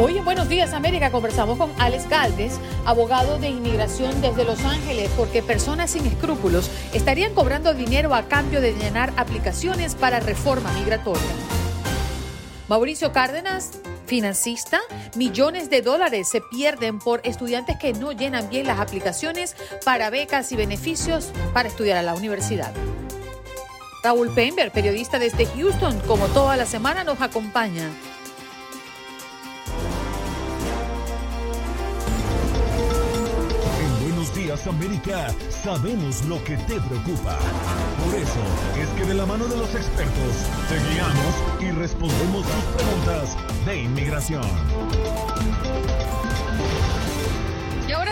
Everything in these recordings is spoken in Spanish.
Hoy en Buenos Días América conversamos con Alex Galvez, abogado de inmigración desde Los Ángeles, porque personas sin escrúpulos estarían cobrando dinero a cambio de llenar aplicaciones para reforma migratoria. Mauricio Cárdenas, financista, millones de dólares se pierden por estudiantes que no llenan bien las aplicaciones para becas y beneficios para estudiar a la universidad. Raúl Pember, periodista desde Houston, como toda la semana nos acompaña. América sabemos lo que te preocupa. Por eso es que de la mano de los expertos te guiamos y respondemos tus preguntas de inmigración.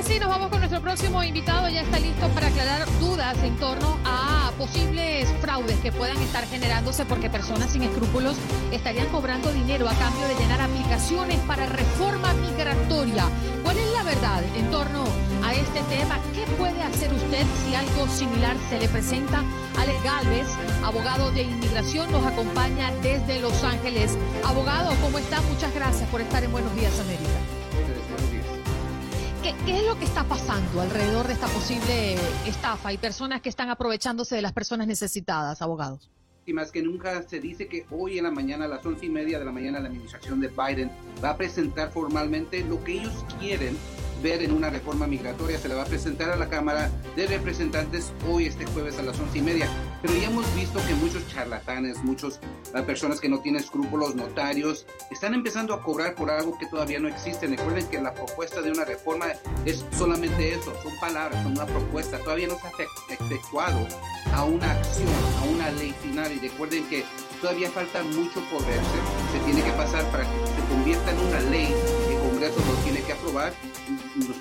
Sí, nos vamos con nuestro próximo invitado. Ya está listo para aclarar dudas en torno a posibles fraudes que puedan estar generándose porque personas sin escrúpulos estarían cobrando dinero a cambio de llenar aplicaciones para reforma migratoria. ¿Cuál es la verdad en torno a este tema? ¿Qué puede hacer usted si algo similar se le presenta? Alex Galvez, abogado de inmigración, nos acompaña desde Los Ángeles. Abogado, ¿cómo está? Muchas gracias por estar en Buenos Días, América. ¿Qué, es lo que está pasando alrededor de esta posible estafa y personas que están aprovechándose de las personas necesitadas, abogados? Y más que nunca se dice que hoy en la mañana, a las once y media de la mañana, la administración de Biden va a presentar formalmente lo que ellos quieren ver en una reforma migratoria. Se la va a presentar a la Cámara de Representantes hoy, este jueves a las once y media. Pero ya hemos visto que muchos charlatanes, muchas ah, personas que no tienen escrúpulos, notarios, están empezando a cobrar por algo que todavía no existe. Recuerden que la propuesta de una reforma es solamente eso, son palabras, son una propuesta. Todavía no se ha efectuado a una acción, a una ley final. Y recuerden que todavía falta mucho por verse. Se tiene que pasar para que se convierta en una ley Congreso lo tiene que aprobar,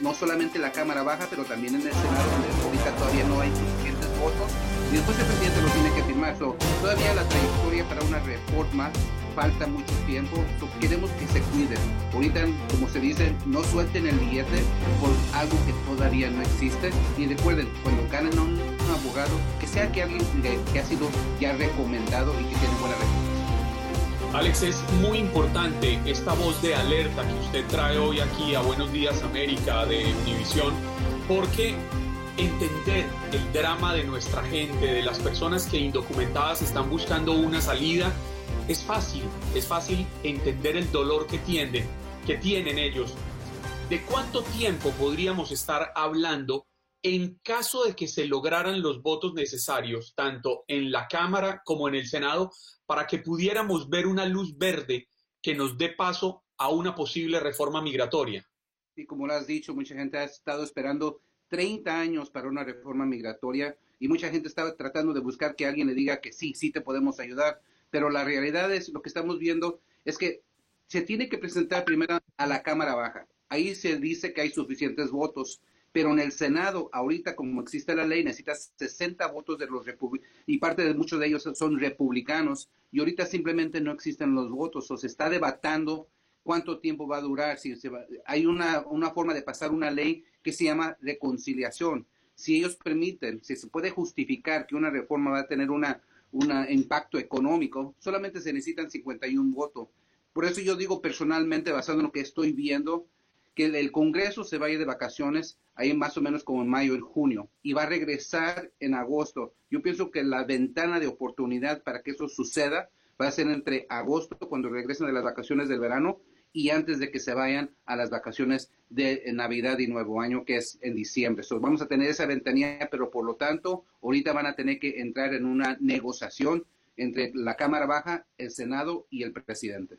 no solamente la Cámara Baja, pero también en el Senado, donde ahorita todavía no hay suficientes votos, y después el presidente lo tiene que firmar. todavía la trayectoria para una reforma falta mucho tiempo, queremos que se cuiden. Ahorita, como se dice, no suelten el billete por algo que todavía no existe, y recuerden, cuando ganen a un, abogado, que sea que alguien que, que ha sido ya recomendado y que tiene buena reputación. Alex, es muy importante esta voz de alerta que usted trae hoy aquí a Buenos Días América de Univisión, porque entender el drama de nuestra gente, de las personas que indocumentadas están buscando una salida, es fácil, es fácil entender el dolor que tienen, que tienen ellos. ¿De cuánto tiempo podríamos estar hablando en caso de que se lograran los votos necesarios, tanto en la Cámara como en el Senado, para que pudiéramos ver una luz verde que nos dé paso a una posible reforma migratoria. Y como lo has dicho, mucha gente ha estado esperando 30 años para una reforma migratoria y mucha gente estaba tratando de buscar que alguien le diga que sí, sí te podemos ayudar, pero la realidad es lo que estamos viendo es que se tiene que presentar primero a la Cámara Baja. Ahí se dice que hay suficientes votos pero en el Senado, ahorita como existe la ley, necesitas 60 votos de los republicanos, y parte de muchos de ellos son republicanos, y ahorita simplemente no existen los votos, o se está debatando cuánto tiempo va a durar, si se hay una, una forma de pasar una ley que se llama reconciliación. Si ellos permiten, si se puede justificar que una reforma va a tener un impacto económico, solamente se necesitan 51 votos. Por eso yo digo personalmente, basado en lo que estoy viendo, que el Congreso se vaya de vacaciones ahí más o menos como en mayo, en junio, y va a regresar en agosto. Yo pienso que la ventana de oportunidad para que eso suceda va a ser entre agosto, cuando regresen de las vacaciones del verano, y antes de que se vayan a las vacaciones de Navidad y Nuevo Año, que es en diciembre. vamos a tener esa ventanilla, pero por lo tanto, ahorita van a tener que entrar en una negociación entre la Cámara Baja, el Senado y el presidente.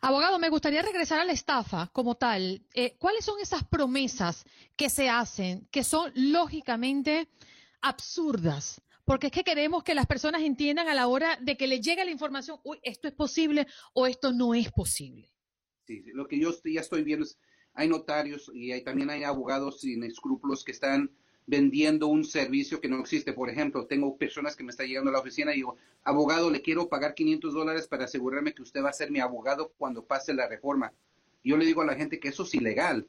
Abogado, me gustaría regresar a la estafa como tal. Eh, ¿Cuáles son esas promesas que se hacen que son lógicamente absurdas? porque es que queremos que las personas entiendan a la hora de que les llegue la información, uy, esto es posible o esto no es posible. Sí, lo que yo ya estoy viendo es, hay notarios y también hay abogados sin escrúpulos que están vendiendo un servicio que no existe. Por ejemplo, tengo personas que me están llegando a la oficina y digo, abogado, le quiero pagar 500 dólares para asegurarme que usted va a ser mi abogado cuando pase la reforma. Yo le digo a la gente que eso es ilegal.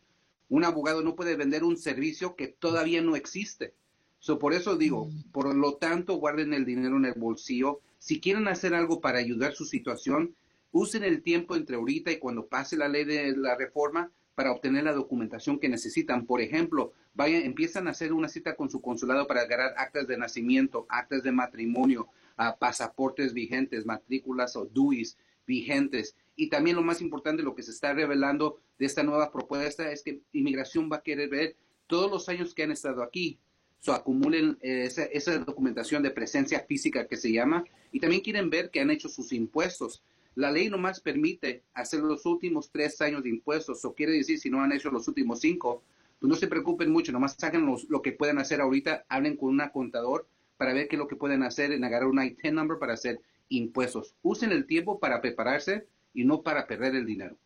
Un abogado no puede vender un servicio que todavía no existe. So, por eso digo, mm. por lo tanto, guarden el dinero en el bolsillo. Si quieren hacer algo para ayudar su situación, usen el tiempo entre ahorita y cuando pase la ley de la reforma para obtener la documentación que necesitan. Por ejemplo, vayan, empiezan a hacer una cita con su consulado para agarrar actas de nacimiento, actas de matrimonio, ah, pasaportes vigentes, matrículas o DUIs vigentes. Y también lo más importante, lo que se está revelando de esta nueva propuesta es que inmigración va a querer ver todos los años que han estado aquí. So, acumulen eh, esa, esa, documentación de presencia física que se llama y también quieren ver que han hecho sus impuestos. La ley nomás permite hacer los últimos tres años de impuestos, o quiere decir si no han hecho los últimos cinco, pues no se preocupen mucho, nomás saquen lo que pueden hacer ahorita, hablen con un contador para ver qué es lo que pueden hacer en agarrar un IT number para hacer impuestos. Usen el tiempo para prepararse y no para perder el dinero.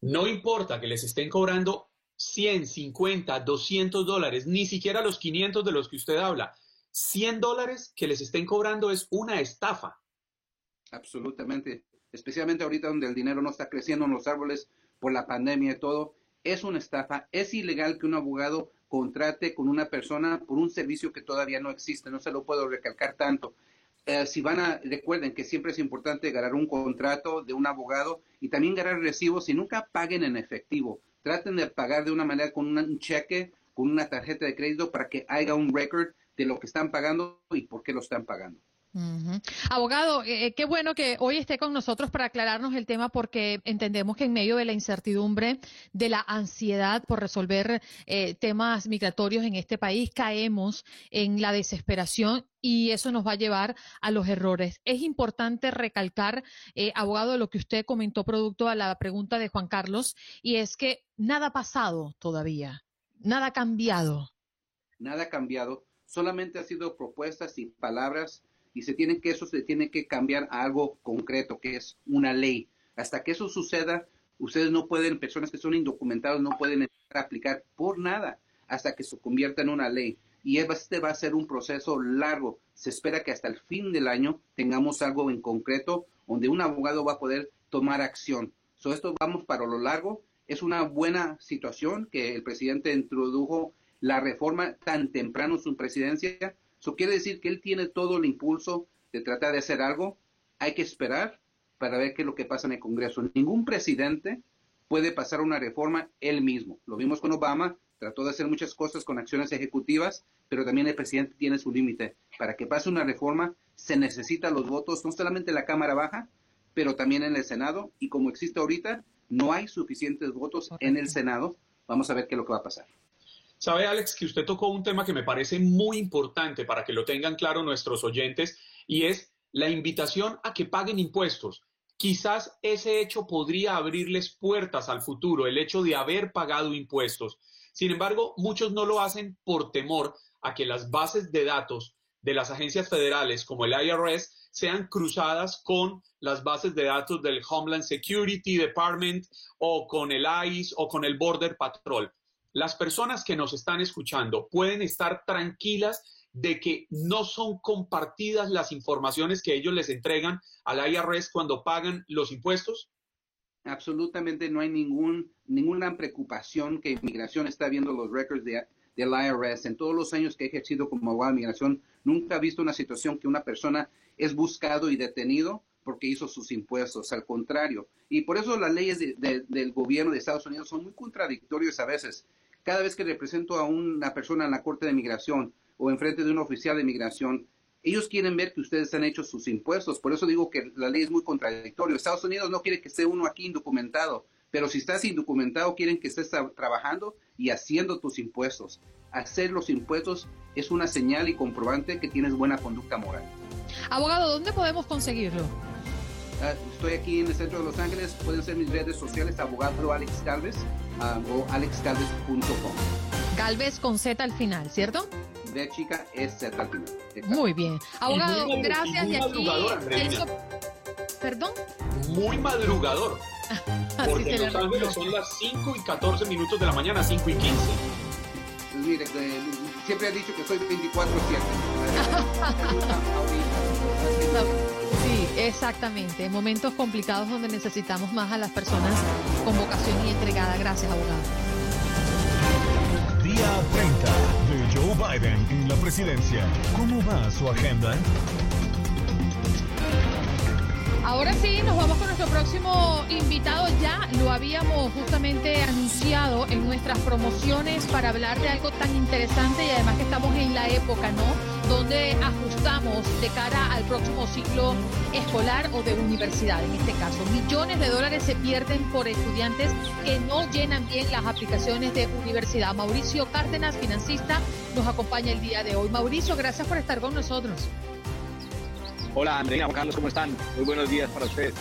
No importa que les estén cobrando 100, 50, 200 dólares, ni siquiera los 500 de los que usted habla. 100 dólares que les estén cobrando es una estafa. Absolutamente. Especialmente ahorita donde el dinero no está creciendo en los árboles por la pandemia y todo. Es una estafa. Es ilegal que un abogado contrate con una persona por un servicio que todavía no existe. No se lo puedo recalcar tanto. Eh, si van a, recuerden que siempre es importante ganar un contrato de un abogado y también ganar recibos y nunca paguen en efectivo. Traten de pagar de una manera con un cheque, con una tarjeta de crédito para que haya un record de lo que están pagando y por qué lo están pagando. Abogado, eh, eh, qué bueno que hoy esté con nosotros para aclararnos el tema porque entendemos que en medio de la incertidumbre, de la ansiedad por resolver eh, temas migratorios en este país, caemos en la desesperación y eso nos va a llevar a los errores. Es importante recalcar, abogado, lo que usted comentó producto a la pregunta de Juan Carlos, y es que nada ha pasado todavía, nada ha cambiado. Nada ha cambiado, solamente ha sido propuestas y palabras y se tiene que eso se tiene que cambiar a algo concreto, que es una ley. Hasta que eso suceda, ustedes no pueden, personas que son indocumentados no pueden aplicar por nada hasta que se convierta en una ley. Y este va a ser un proceso largo. Se espera que hasta el fin del año tengamos algo en concreto donde un abogado va a poder tomar acción. So, esto vamos para lo largo. Es una buena situación que el presidente introdujo la reforma tan temprano en su presidencia eso quiere decir que él tiene todo el impulso de tratar de hacer algo. Hay que esperar para ver qué es lo que pasa en el Congreso. Ningún presidente puede pasar una reforma él mismo. Lo vimos con Obama, trató de hacer muchas cosas con acciones ejecutivas, pero también el presidente tiene su límite. Para que pase una reforma se necesitan los votos, no solamente en la Cámara Baja, pero también en el Senado. Y como existe ahorita, no hay suficientes votos en el Senado. Vamos a ver qué es lo que va a pasar. Sabe, Alex, que usted tocó un tema que me parece muy importante para que lo tengan claro nuestros oyentes y es la invitación a que paguen impuestos. Quizás ese hecho podría abrirles puertas al futuro, el hecho de haber pagado impuestos. Sin embargo, muchos no lo hacen por temor a que las bases de datos de las agencias federales como el IRS sean cruzadas con las bases de datos del Homeland Security Department o con el ICE o con el Border Patrol las personas que nos están escuchando pueden estar tranquilas de que no son compartidas las informaciones que ellos les entregan al IRS cuando pagan los impuestos? Absolutamente no hay ningún, ninguna preocupación que inmigración está viendo los records de, del IRS. En todos los años que he ejercido como abogado de inmigración, nunca he visto una situación que una persona es buscado y detenido porque hizo sus impuestos, al contrario. Y por eso las leyes del gobierno de Estados Unidos son muy contradictorias a veces cada vez que represento a una persona en la Corte de Migración o enfrente de un oficial de migración, ellos quieren ver que ustedes han hecho sus impuestos. Por eso digo que la ley es muy contradictoria. Estados Unidos no quiere que esté uno aquí indocumentado, pero si estás indocumentado quieren que estés trabajando y haciendo tus impuestos. Hacer los impuestos es una señal y comprobante que tienes buena conducta moral. Abogado, ¿dónde podemos conseguirlo? Ah, estoy aquí en el centro de Los Ángeles. Pueden ser mis redes sociales, abogado Alex Calves uh, o alexcalves.com. Galvez con Z al final, ¿cierto? B chica, S al final. Muy bien. Abogado, muy, gracias. Muy y aquí. ¿Perdón? Muy madrugador. Porque en Los Ángeles son las 5 y 14 minutos de la mañana, 5 y 15. Pues mire, eh, siempre he dicho que soy 24-7. exactamente. En momentos complicados donde necesitamos más a las personas con vocación y entregada. Gracias, abogado. Día 30 de Joe Biden en la presidencia. ¿Cómo va su agenda? Ahora sí, nos vamos con nuestro próximo invitado. Ya lo habíamos justamente anunciado en nuestras promociones para hablar de algo tan interesante y además que estamos en la época, ¿no? Donde ajustamos de cara al próximo ciclo escolar o de universidad, en este caso. Millones de dólares se pierden por estudiantes que no llenan bien las aplicaciones de universidad. Mauricio Cárdenas, financista, nos acompaña el día de hoy. Mauricio, gracias por estar con nosotros. Hola Andrea, Carlos, ¿cómo están? Muy buenos días para ustedes.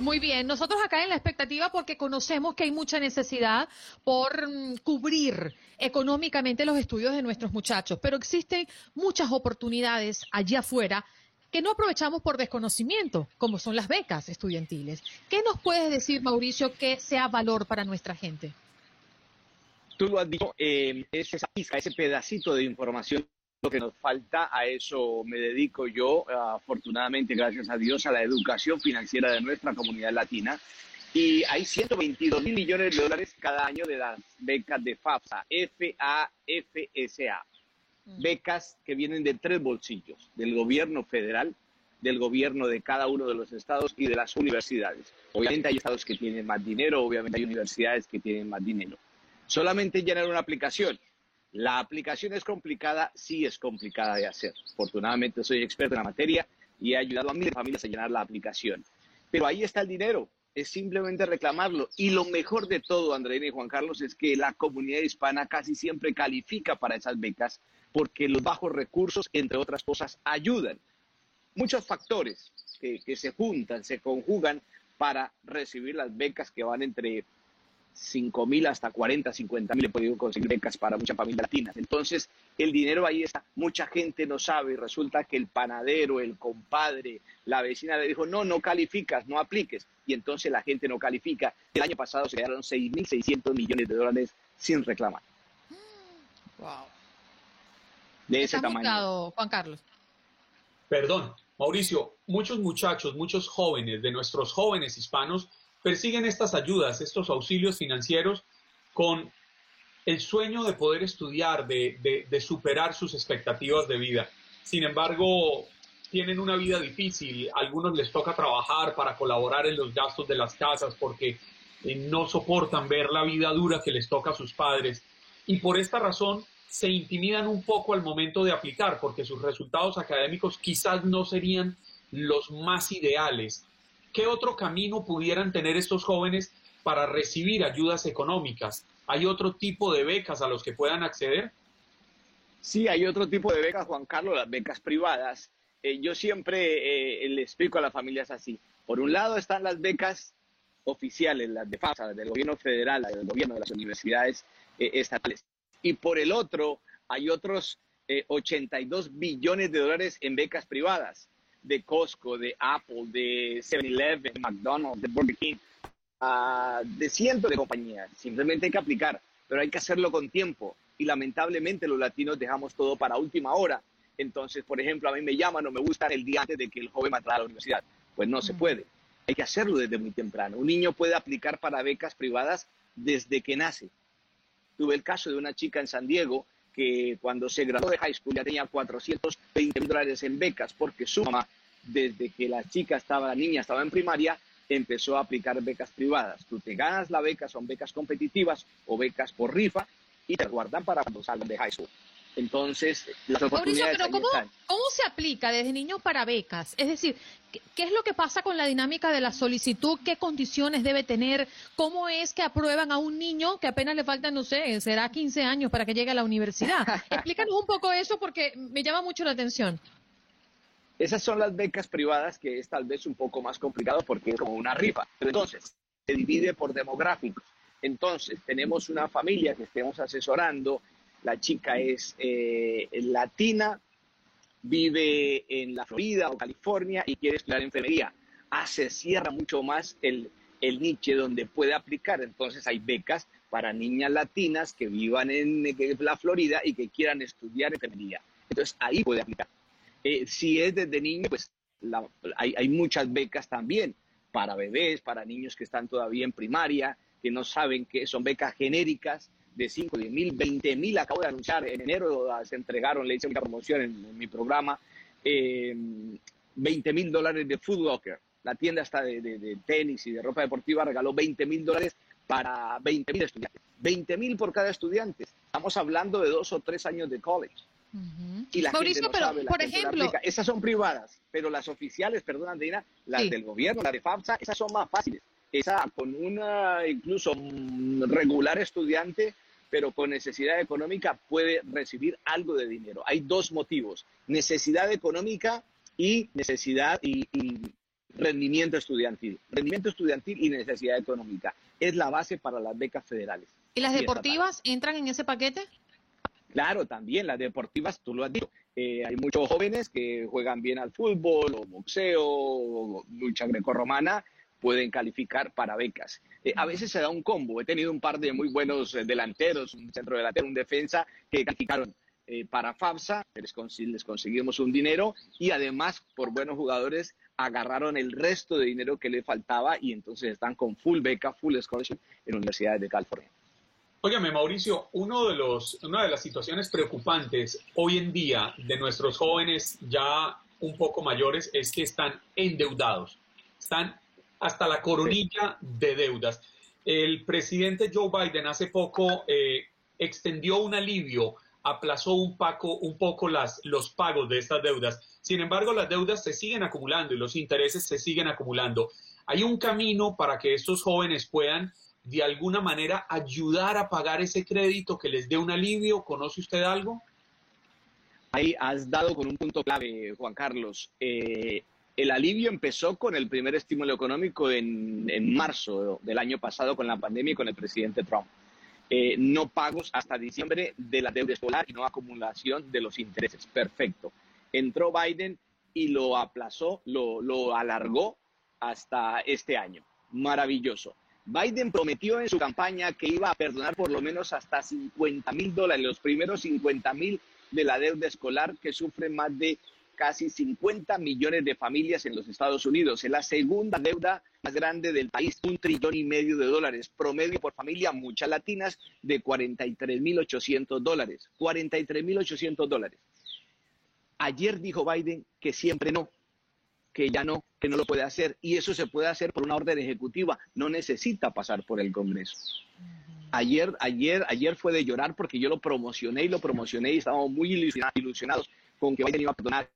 Muy bien, nosotros acá en la expectativa porque conocemos que hay mucha necesidad por mm, cubrir económicamente los estudios de nuestros muchachos, pero existen muchas oportunidades allí afuera que no aprovechamos por desconocimiento, como son las becas estudiantiles. ¿Qué nos puedes decir, Mauricio, que sea valor para nuestra gente? Tú lo has dicho, eh, esa ese pedacito de información lo que nos falta, a eso me dedico yo, afortunadamente, gracias a Dios, a la educación financiera de nuestra comunidad latina. Y hay 122 mil millones de dólares cada año de las becas de FAFSA, F-A-F-S-A. Mm. Becas que vienen de tres bolsillos, del gobierno federal, del gobierno de cada uno de los estados y de las universidades. Obviamente hay estados que tienen más dinero, obviamente hay universidades que tienen más dinero. Solamente llenar una aplicación la aplicación es complicada, sí es complicada de hacer. Afortunadamente soy experto en la materia y he ayudado a miles de familias a llenar la aplicación. Pero ahí está el dinero, es simplemente reclamarlo. Y lo mejor de todo, Andreina y Juan Carlos, es que la comunidad hispana casi siempre califica para esas becas porque los bajos recursos, entre otras cosas, ayudan. Muchos factores que, que se juntan, se conjugan para recibir las becas que van entre 5 mil hasta 40, 50 mil he podido conseguir becas para muchas familias latinas. Entonces, el dinero ahí está. Mucha gente no sabe y resulta que el panadero, el compadre, la vecina le dijo, no, no calificas, no apliques. Y entonces la gente no califica. El año pasado se quedaron 6.600 millones de dólares sin reclamar. Wow. De ese tamaño. Juan Carlos. Perdón, Mauricio, muchos muchachos, muchos jóvenes de nuestros jóvenes hispanos persiguen estas ayudas, estos auxilios financieros con el sueño de poder estudiar, de, superar sus expectativas de vida. Sin embargo, tienen una vida difícil, a algunos les toca trabajar para colaborar en los gastos de las casas porque eh, no soportan ver la vida dura que les toca a sus padres y por esta razón se intimidan un poco al momento de aplicar porque sus resultados académicos quizás no serían los más ideales ¿Qué otro camino pudieran tener estos jóvenes para recibir ayudas económicas? ¿Hay otro tipo de becas a los que puedan acceder? Sí, hay otro tipo de becas, Juan Carlos, las becas privadas. Eh, yo siempre eh, le explico a las familias así. Por un lado están las becas oficiales, las de FAFSA, del gobierno federal, del gobierno de las universidades eh, estatales. Y por el otro, hay otros 82 billones de dólares en becas privadas de Costco, de Apple, de 7-Eleven, de McDonald's, de Burger King, uh, de cientos de compañías. Simplemente hay que aplicar, pero hay que hacerlo con tiempo. Y lamentablemente los latinos dejamos todo para última hora. Entonces, por ejemplo, a mí me llaman o me gustan el día antes de que el joven vaya a la universidad. Pues no se puede. Hay que hacerlo desde muy temprano. Un niño puede aplicar para becas privadas desde que nace. Tuve el caso de una chica en San Diego que cuando se graduó de high school ya tenía 420 mil dólares en becas porque su mamá, desde que la chica estaba, la niña estaba en primaria, empezó a aplicar becas privadas. Tú te ganas la beca, son becas competitivas o becas por rifa y te guardan para cuando salgan de high school. Entonces, las oportunidades pero ¿cómo, ¿cómo se aplica desde niño para becas? Es decir, ¿qué, es lo que pasa con la dinámica de la solicitud? ¿Qué condiciones debe tener? ¿Cómo es que aprueban a un niño que apenas le faltan, no sé, será 15 años para que llegue a la universidad? Explícanos un poco eso porque me llama mucho la atención. Esas son las becas privadas que es tal vez un poco más complicado porque es como una rifa. Pero entonces, se divide por demográficos. Entonces, tenemos una familia que estemos asesorando la chica es eh, latina, vive en la Florida o California y quiere estudiar enfermería. Ah, se cierra mucho más el, el nicho donde puede aplicar. Entonces hay becas para niñas latinas que vivan en, la Florida y que quieran estudiar enfermería. Entonces ahí puede aplicar. Eh, si es desde niño, pues hay, hay muchas becas también para bebés, para niños que están todavía en primaria, que no saben que son becas genéricas de 5, 10 mil, 20 mil. Acabo de anunciar, en enero se entregaron, le hice una promoción en, mi programa, eh, 20 mil dólares de Food Locker. La tienda está de, tenis y de ropa deportiva regaló 20 mil dólares para 20 mil estudiantes. 20 mil por cada estudiante. Estamos hablando de dos o tres años de college. Y la Mauricio, pero por ejemplo, esas son privadas, pero las oficiales, perdón Andina, las del gobierno, las de FAFSA, esas son más fáciles. Esa con una incluso regular estudiante, pero con necesidad económica puede recibir algo de dinero. Hay dos motivos, necesidad económica y necesidad y, rendimiento estudiantil. Rendimiento estudiantil y necesidad económica. Es la base para las becas federales. ¿Y las deportivas entran en ese paquete? Claro, también las deportivas, tú lo has dicho. Eh, hay muchos jóvenes que juegan bien al fútbol, o boxeo, o lucha grecorromana, pueden calificar para becas. Eh, a veces se da un combo. He tenido un par de muy buenos eh, delanteros, un centro delantero, un defensa, que calificaron para FAFSA, les, les, conseguimos un dinero y además por buenos jugadores agarraron el resto de dinero que le faltaba y entonces están con full beca, full scholarship en universidades de California. Óyeme, Mauricio, uno de los, una de las situaciones preocupantes hoy en día de nuestros jóvenes ya un poco mayores es que están endeudados, están hasta la coronilla de deudas. El presidente Joe Biden hace poco eh, extendió un alivio, aplazó un, poco, un poco las, los pagos de estas deudas. Sin embargo, las deudas se siguen acumulando y los intereses se siguen acumulando. Hay un camino para que estos jóvenes puedan de alguna manera ayudar a pagar ese crédito que les dé un alivio? ¿Conoce usted algo? Ahí has dado con un punto clave, Juan Carlos. Eh, el alivio empezó con el primer estímulo económico en, marzo del año pasado con la pandemia y con el presidente Trump. Eh, no pagos hasta diciembre de la deuda escolar y no acumulación de los intereses. Perfecto. Entró Biden y lo aplazó, lo, lo alargó hasta este año. Maravilloso. Biden prometió en su campaña que iba a perdonar por lo menos hasta 50 mil dólares, los primeros 50 mil de la deuda escolar que sufren más de casi 50 millones de familias en los Estados Unidos. Es la segunda deuda más grande del país, un trillón y medio de dólares, promedio por familia, muchas latinas, de 43 mil 800 dólares. 43 mil 800 dólares. Ayer dijo Biden que siempre no, que ya no, que no lo puede hacer. Y eso se puede hacer por una orden ejecutiva, no necesita pasar por el Congreso. Ayer, ayer, ayer fue de llorar porque yo lo promocioné y lo promocioné y estábamos muy ilusionados con que Biden iba a perdonar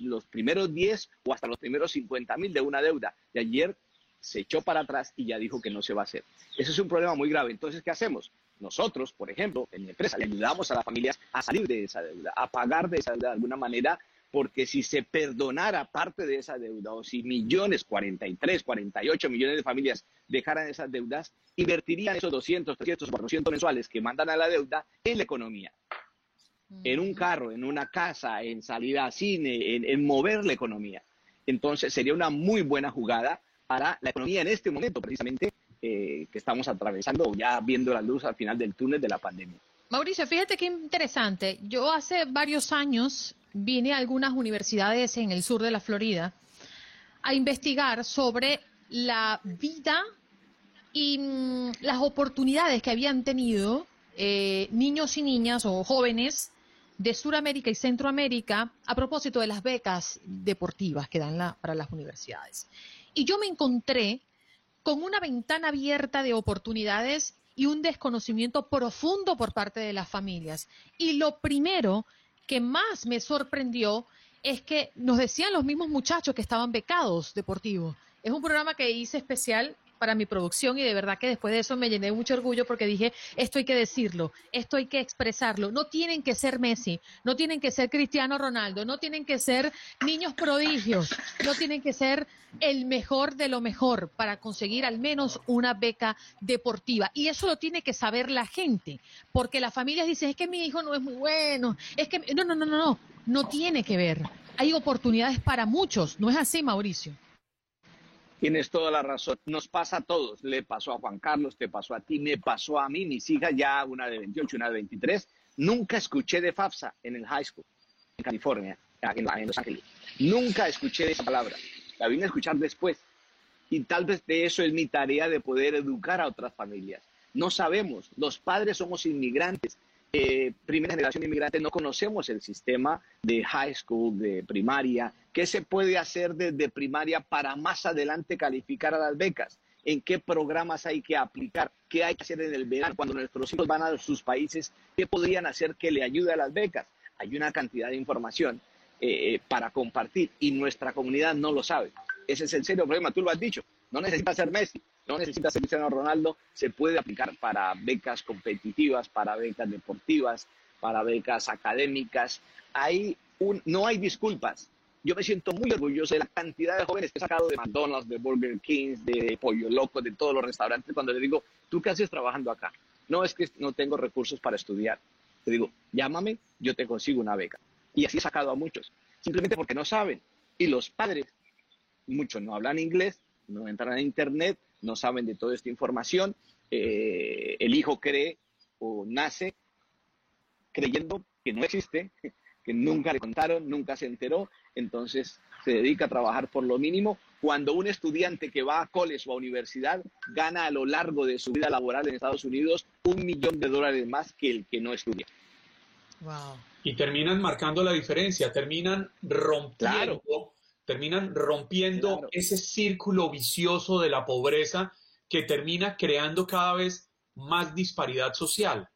los primeros 10 o hasta los primeros 50 mil de una deuda. Y ayer se echó para atrás y ya dijo que no se va a hacer. Eso es un problema muy grave. Entonces, ¿qué hacemos? Nosotros, por ejemplo, en mi empresa, le ayudamos a las familias a salir de esa deuda, a pagar de esa deuda de alguna manera porque si se perdonara parte de esa deuda o si millones, 43, 48 millones de familias dejaran esas deudas, invertirían esos 200, 300, 400 mensuales que mandan a la deuda en la economía, en un carro, en una casa, en salida a cine, en, mover la economía. Entonces sería una muy buena jugada para la economía en este momento, precisamente, eh, que estamos atravesando, ya viendo la luz al final del túnel de la pandemia. Mauricio, fíjate qué interesante. Yo hace varios años vine a algunas universidades en el sur de la Florida a investigar sobre la vida y mm, las oportunidades que habían tenido eh, niños y niñas o jóvenes de Sudamérica y Centroamérica a propósito de las becas deportivas que dan para las universidades. Y yo me encontré con una ventana abierta de oportunidades y un desconocimiento profundo por parte de las familias. Y lo primero que más me sorprendió es que nos decían los mismos muchachos que estaban becados deportivos. Es un programa que hice especial para mi producción y de verdad que después de eso me llené de mucho orgullo porque dije, esto hay que decirlo, esto hay que expresarlo. No tienen que ser Messi, no tienen que ser Cristiano Ronaldo, no tienen que ser niños prodigios, no tienen que ser el mejor de lo mejor para conseguir al menos una beca deportiva. Y eso lo tiene que saber la gente, porque las familias dicen, es que mi hijo no es muy bueno, es que... No, no, no, no, no, no tiene que ver. Hay oportunidades para muchos, ¿no es así, Mauricio? Tienes toda la razón. Nos pasa a todos. Le pasó a Juan Carlos, te pasó a ti, me pasó a mí, mis hijas, ya una de 28, una de 23. Nunca escuché de FAFSA en el high school, en California, en, Los Ángeles. Nunca escuché esa palabra. La vine a escuchar después. Y tal vez de eso es mi tarea de poder educar a otras familias. No sabemos, los padres somos inmigrantes, eh, primera generación de inmigrantes, no conocemos el sistema de high school, de primaria, qué se puede hacer desde primaria para más adelante calificar a las becas, en qué programas hay que aplicar, qué hay que hacer en el verano cuando nuestros hijos van a sus países, qué podrían hacer que le ayude a las becas. Hay una cantidad de información eh, para compartir y nuestra comunidad no lo sabe. Ese es el serio problema, tú lo has dicho. No necesita ser Messi, no necesita ser Cristiano Ronaldo, se puede aplicar para becas competitivas, para becas deportivas, para becas académicas. Hay un, no hay disculpas. Yo me siento muy orgulloso de la cantidad de jóvenes que he sacado de McDonald's, de Burger King, de Pollo Loco, de todos los restaurantes, cuando le digo, ¿tú qué haces trabajando acá? No es que no tengo recursos para estudiar. Te digo, llámame, yo te consigo una beca. Y así he sacado a muchos, simplemente porque no saben. Y los padres, muchos no hablan inglés, no entran a Internet, no saben de toda esta información. Eh, el hijo cree o nace creyendo que no existe, que nunca le contaron, nunca se enteró, entonces se dedica a trabajar por lo mínimo. Cuando un estudiante que va a college o a universidad gana a lo largo de su vida laboral en Estados Unidos un millón de dólares más que el que no estudia. Y terminan marcando la diferencia, terminan rompiendo terminan rompiendo ese círculo vicioso de la pobreza que termina creando cada vez más disparidad social.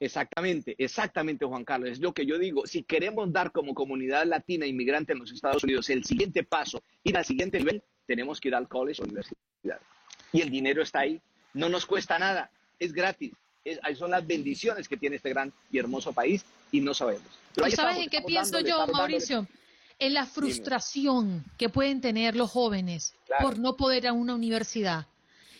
Exactamente, exactamente, Juan Carlos. Es lo que yo digo. Si queremos dar como comunidad latina inmigrante en los Estados Unidos el siguiente paso, ir al siguiente nivel, tenemos que ir al college o universidad. Y el dinero está ahí. No nos cuesta nada. Es gratis. ahí son las bendiciones que tiene este gran y hermoso país y no sabemos. ¿Sabes en qué pienso yo, Mauricio? En la frustración que pueden tener los jóvenes por no poder ir a una universidad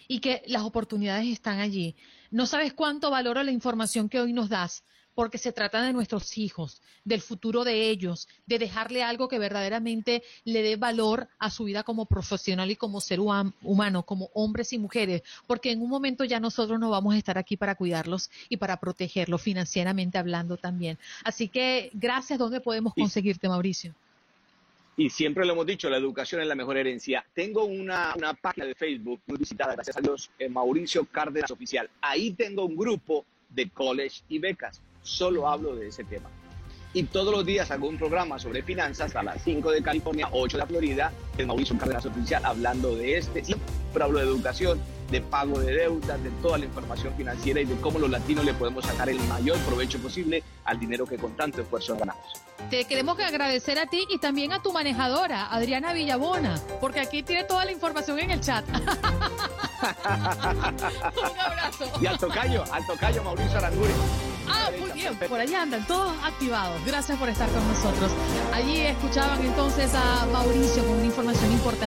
y que las oportunidades están allí. No sabes cuánto valoro la información que hoy nos das, porque se trata de nuestros hijos, del futuro de ellos, de dejarle algo que verdaderamente le dé valor a su vida como profesional y como ser humano, como hombres y mujeres, porque en un momento ya nosotros no vamos a estar aquí para cuidarlos y para protegerlos financieramente hablando también. Así que gracias, ¿dónde podemos conseguirte, Mauricio? Y siempre lo hemos dicho, la educación es la mejor herencia. Tengo una, página de Facebook muy visitada, gracias a Dios, Mauricio Cárdenas Oficial. Ahí tengo un grupo de college y becas. Solo hablo de ese tema. Y todos los días hago un programa sobre finanzas a las 5 de California, 8 de Florida, el Mauricio Cárdenas Oficial, hablando de este. Siempre hablo de educación, de pago de deudas, de toda la información financiera y de cómo los latinos le podemos sacar el mayor provecho posible al dinero que con tanto esfuerzo ganamos. Te queremos agradecer a ti y también a tu manejadora, Adriana Villabona, porque aquí tiene toda la información en el chat. Un abrazo. Y al tocayo, al tocayo Mauricio Aranguri. Ah, muy bien, por allá andan todos activados. Gracias por estar con nosotros. Allí escuchaban entonces a Mauricio con una información importante.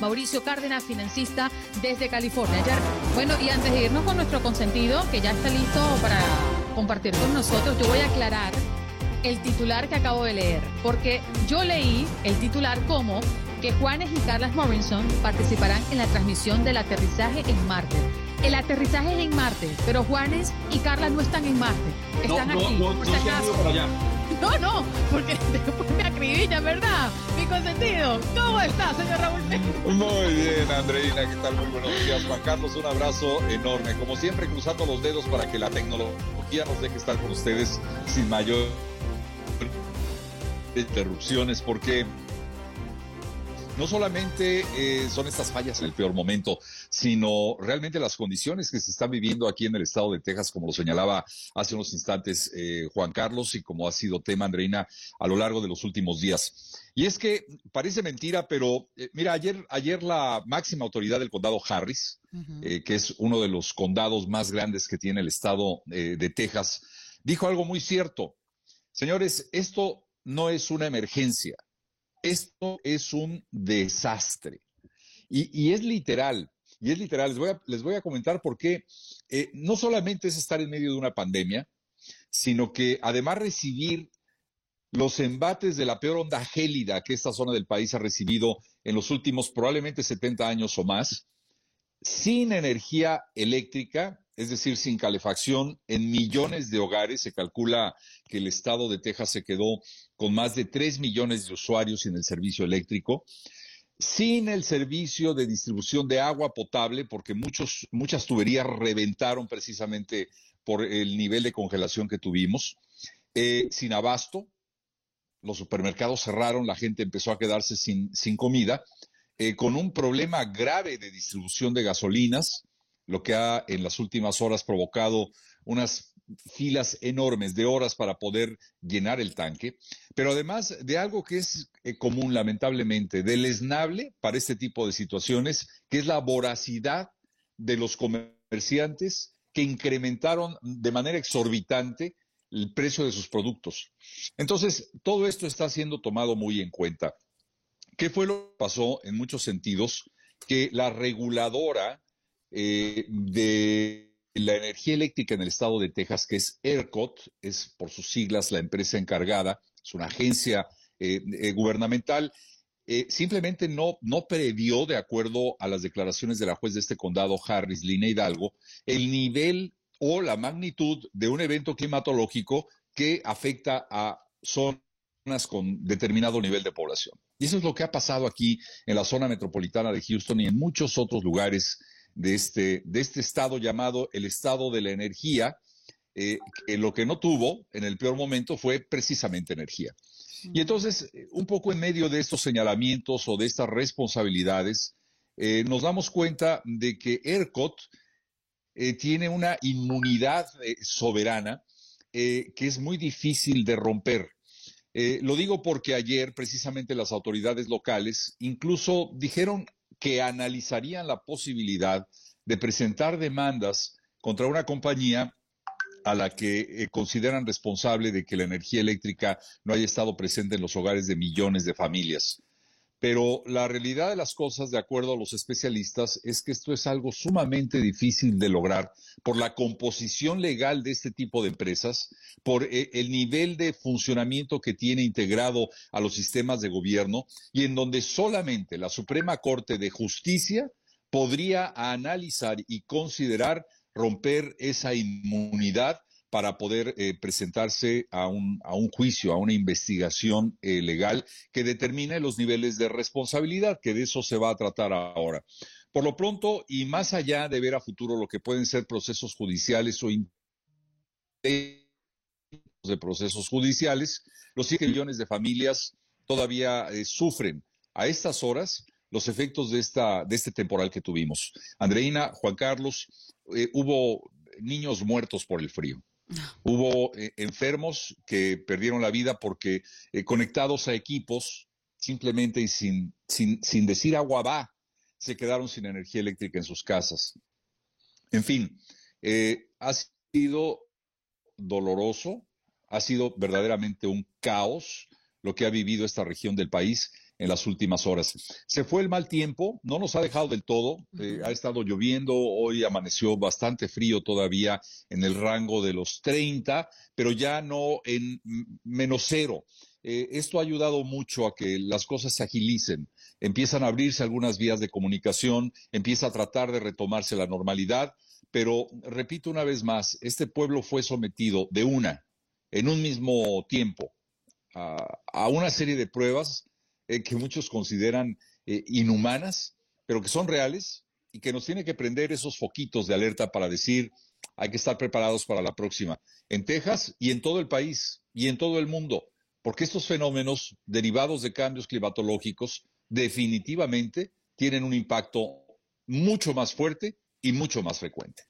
Mauricio Cárdenas, financista desde California. bueno, y antes de irnos con nuestro consentido, que ya está listo para compartir con nosotros, yo voy a aclarar el titular que acabo de leer, porque yo leí el titular como que Juanes y Carlas Morrison participarán en la transmisión del aterrizaje en Marte. El aterrizaje es en Marte, pero Juanes y Carlas no están en Marte, están aquí, por si acaso. No, no, porque después me acribilla, ¿verdad? Mi consentido. ¿Cómo está, señor Raúl? Muy bien, Andreina, ¿qué tal? Muy buenos días, Juan Carlos. Un abrazo enorme. Como siempre, cruzando los dedos para que la tecnología nos deje estar con ustedes sin mayor interrupciones, porque no solamente eh, son estas fallas en el peor momento, sino realmente las condiciones que se están viviendo aquí en el estado de Texas, como lo señalaba hace unos instantes eh, Juan Carlos y como ha sido tema, Andreina, a lo largo de los últimos días. Y es que parece mentira, pero eh, mira, ayer, ayer la máxima autoridad del condado Harris, que es uno de los condados más grandes que tiene el estado de Texas, dijo algo muy cierto. Señores, esto no es una emergencia esto es un desastre. Y, es literal, y es literal. Les voy a, les voy a comentar por qué. Eh, no solamente es estar en medio de una pandemia, sino que además recibir los embates de la peor onda gélida que esta zona del país ha recibido en los últimos probablemente 70 años o más, sin energía eléctrica, es decir, sin calefacción, en millones de hogares. Se calcula que el estado de Texas se quedó con más de 3 millones de usuarios sin el servicio eléctrico, sin el servicio de distribución de agua potable, porque muchas tuberías reventaron precisamente por el nivel de congelación que tuvimos, eh, sin abasto, los supermercados cerraron, la gente empezó a quedarse sin, sin comida, eh, con un problema grave de distribución de gasolinas, lo que ha en las últimas horas provocado unas filas enormes de horas para poder llenar el tanque, pero además de algo que es eh, común, lamentablemente, deleznable para este tipo de situaciones, que es la voracidad de los comerciantes que incrementaron de manera exorbitante el precio de sus productos. Entonces, todo esto está siendo tomado muy en cuenta. ¿Qué fue lo que pasó en muchos sentidos? Que la reguladora eh, de la energía eléctrica en el estado de Texas, que es ERCOT, es por sus siglas la empresa encargada, es una agencia eh, eh, gubernamental, simplemente no, no previó, de acuerdo a las declaraciones de la juez de este condado, Harris, Lina Hidalgo, el nivel o la magnitud de un evento climatológico que afecta a zonas con determinado nivel de población. Y eso es lo que ha pasado aquí en la zona metropolitana de Houston y en muchos otros lugares de este, de este estado llamado el estado de la energía, eh, que lo que no tuvo en el peor momento fue precisamente energía. Y entonces, eh, un poco en medio de estos señalamientos o de estas responsabilidades, eh, nos damos cuenta de que ERCOT tiene una inmunidad soberana que es muy difícil de romper. lo digo porque ayer precisamente las autoridades locales incluso dijeron que analizarían la posibilidad de presentar demandas contra una compañía a la que eh, consideran responsable de que la energía eléctrica no haya estado presente en los hogares de millones de familias. Pero la realidad de las cosas, de acuerdo a los especialistas, es que esto es algo sumamente difícil de lograr por la composición legal de este tipo de empresas, por eh, el nivel de funcionamiento que tiene integrado a los sistemas de gobierno y en donde solamente la Suprema Corte de Justicia podría analizar y considerar romper esa inmunidad para poder eh, presentarse a un, a un, juicio, a una investigación eh, legal que determine los niveles de responsabilidad, que de eso se va a tratar ahora. Por lo pronto, y más allá de ver a futuro lo que pueden ser procesos judiciales o de procesos judiciales, los 7 millones de familias todavía eh, sufren a estas horas los efectos de, esta, de este temporal que tuvimos. Andreina, Juan Carlos, hubo niños muertos por el frío. Hubo eh, enfermos que perdieron la vida porque eh, conectados a equipos, simplemente y sin, sin, sin decir agua va, se quedaron sin energía eléctrica en sus casas. En fin, eh, ha sido doloroso, ha sido verdaderamente un caos lo que ha vivido esta región del país en las últimas horas. Se fue el mal tiempo, no nos ha dejado del todo, eh, ha estado lloviendo, hoy amaneció bastante frío todavía en el rango de los 30, pero ya no en menos cero. Eh, esto ha ayudado mucho a que las cosas se agilicen, empiezan a abrirse algunas vías de comunicación, empieza a tratar de retomarse la normalidad, pero repito una vez más, este pueblo fue sometido de una, en un mismo tiempo, a, una serie de pruebas eh, que muchos consideran eh, inhumanas, pero que son reales y que nos tiene que prender esos foquitos de alerta para decir, hay que estar preparados para la próxima, en Texas y en todo el país y en todo el mundo, porque estos fenómenos derivados de cambios climatológicos definitivamente tienen un impacto mucho más fuerte y mucho más frecuente.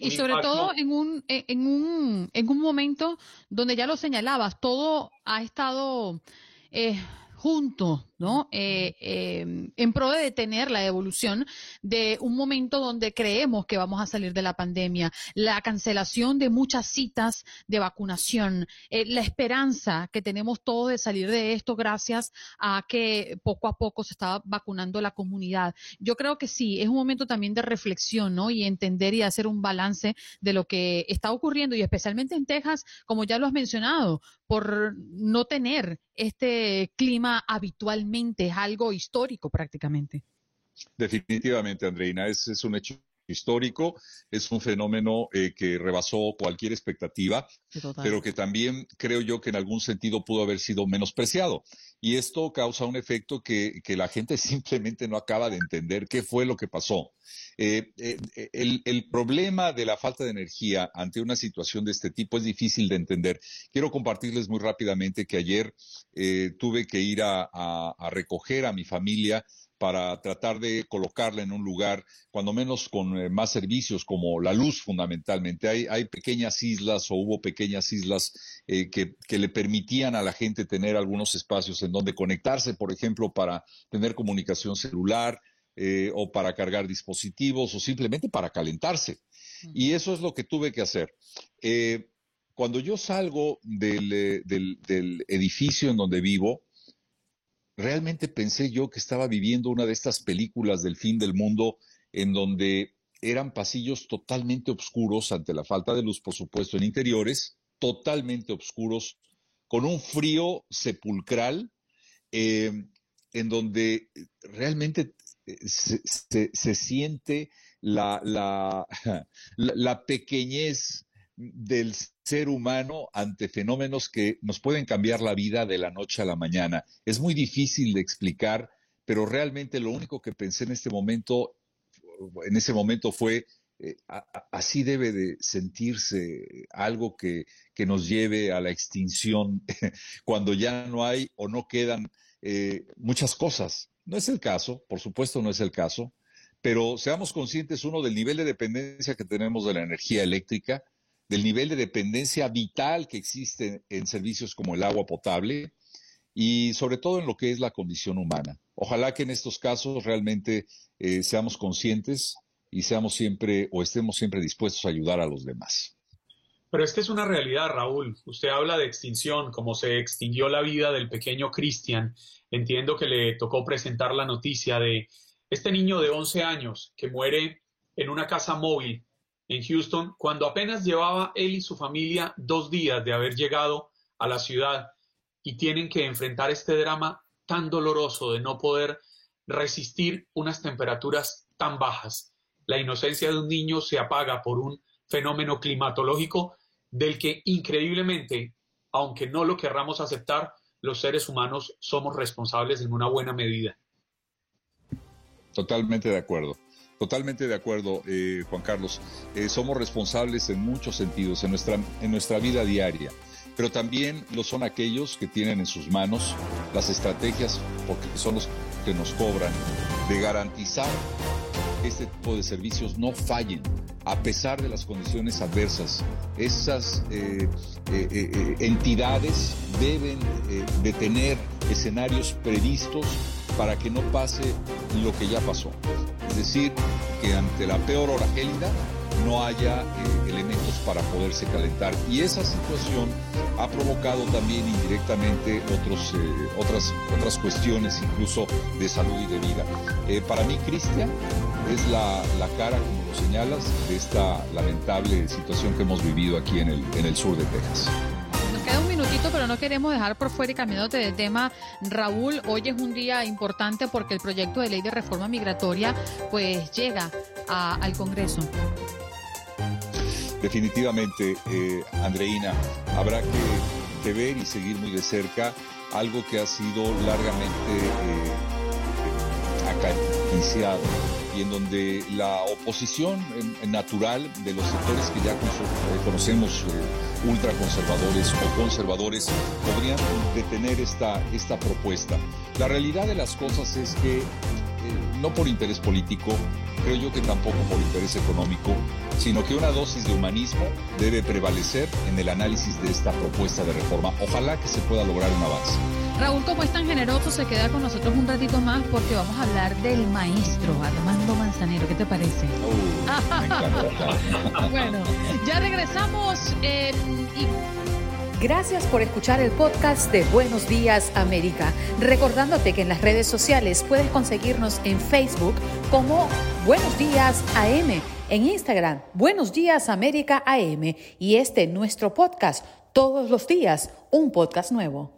Y sobre todo en un, en, un, en un momento donde ya lo señalabas, todo ha estado eh, junto, ¿no? Eh, em, en pro de detener la evolución de un momento donde creemos que vamos a salir de la pandemia, la cancelación de muchas citas de vacunación, eh, la esperanza que tenemos todos de salir de esto gracias a que poco a poco se está vacunando la comunidad. Yo creo que sí, es un momento también de reflexión, ¿no? Y entender y hacer un balance de lo que está ocurriendo y especialmente en Texas, como ya lo has mencionado, por no tener este clima habitualmente, es algo histórico prácticamente. Definitivamente, Andreina, es, es un hecho histórico, es un fenómeno eh, que rebasó cualquier expectativa, pero que también creo yo que en algún sentido pudo haber sido menospreciado. Y esto causa un efecto que, que la gente simplemente no acaba de entender qué fue lo que pasó. Eh, eh, el, el, problema de la falta de energía ante una situación de este tipo es difícil de entender. Quiero compartirles muy rápidamente que ayer tuve que ir a, a, recoger a mi familia para tratar de colocarla en un lugar, cuando menos con más servicios, como la luz fundamentalmente. Hay, hay pequeñas islas o hubo pequeñas islas eh, que, que, le permitían a la gente tener algunos espacios en donde conectarse, por ejemplo, para tener comunicación celular, eh, o para cargar dispositivos o simplemente para calentarse. Y eso es lo que tuve que hacer. Eh, cuando yo salgo eh, del, del, edificio en donde vivo, realmente pensé yo que estaba viviendo una de estas películas del fin del mundo en donde eran pasillos totalmente oscuros ante la falta de luz, por supuesto, en interiores, totalmente oscuros, con un frío sepulcral, en donde realmente se, siente la, la, pequeñez del ser humano ante fenómenos que nos pueden cambiar la vida de la noche a la mañana. Es muy difícil de explicar, pero realmente lo único que pensé en este momento, en ese momento fue, eh, así debe de sentirse algo que, que, nos lleve a la extinción cuando ya no hay o no quedan eh, muchas cosas. No es el caso, por supuesto no es el caso, pero seamos conscientes, uno, del nivel de dependencia que tenemos de la energía eléctrica, del nivel de dependencia vital que existe en servicios como el agua potable y sobre todo en lo que es la condición humana. Ojalá que en estos casos realmente eh, seamos conscientes y seamos siempre o estemos siempre dispuestos a ayudar a los demás. Pero es que es una realidad, Raúl. Usted habla de extinción, como se extinguió la vida del pequeño Cristian. Entiendo que le tocó presentar la noticia de este niño de 11 años que muere en una casa móvil en Houston cuando apenas llevaba él y su familia dos días de haber llegado a la ciudad y tienen que enfrentar este drama tan doloroso de no poder resistir unas temperaturas tan bajas. La inocencia de un niño se apaga por un fenómeno climatológico del que increíblemente, aunque no lo querramos aceptar, los seres humanos somos responsables en una buena medida. Totalmente de acuerdo. Totalmente de acuerdo, eh, Juan Carlos. Eh, somos responsables en muchos sentidos, en nuestra, en nuestra vida diaria, pero también lo son aquellos que tienen en sus manos las estrategias, porque son los que nos cobran, de garantizar que este tipo de servicios no fallen, a pesar de las condiciones adversas. Esas eh, eh, entidades deben de tener escenarios previstos para que no pase lo que ya pasó. Es decir, que ante la peor hora gélida no haya elementos para poderse calentar. Y esa situación ha provocado también indirectamente otros, otras, otras cuestiones, incluso de salud y de vida. para mí, Cristian, es la, la, cara, como lo señalas, de esta lamentable situación que hemos vivido aquí en el, en el sur de Texas. Pero no queremos dejar por fuera y cambiándote de tema. Raúl, hoy es un día importante porque el proyecto de ley de reforma migratoria pues llega al Congreso. Definitivamente, eh, Andreina, habrá que antever y seguir muy de cerca algo que ha sido largamente eh, acariciado y en donde la oposición natural de los sectores que ya conocemos eh, ultraconservadores o conservadores podrían detener esta, esta propuesta. La realidad de las cosas es que no por interés político, creo yo que tampoco por interés económico, sino que una dosis de humanismo debe prevalecer en el análisis de esta propuesta de reforma. Ojalá que se pueda lograr un avance. Raúl, como es tan generoso, se queda con nosotros un ratito más porque vamos a hablar del maestro Armando Manzanero. ¿Qué te parece? Uh, bueno, ya regresamos y Gracias por escuchar el podcast de Buenos Días América. Recordándote que en las redes sociales puedes conseguirnos en Facebook como Buenos Días AM, en Instagram Buenos Días América AM y este nuestro podcast todos los días, un podcast nuevo.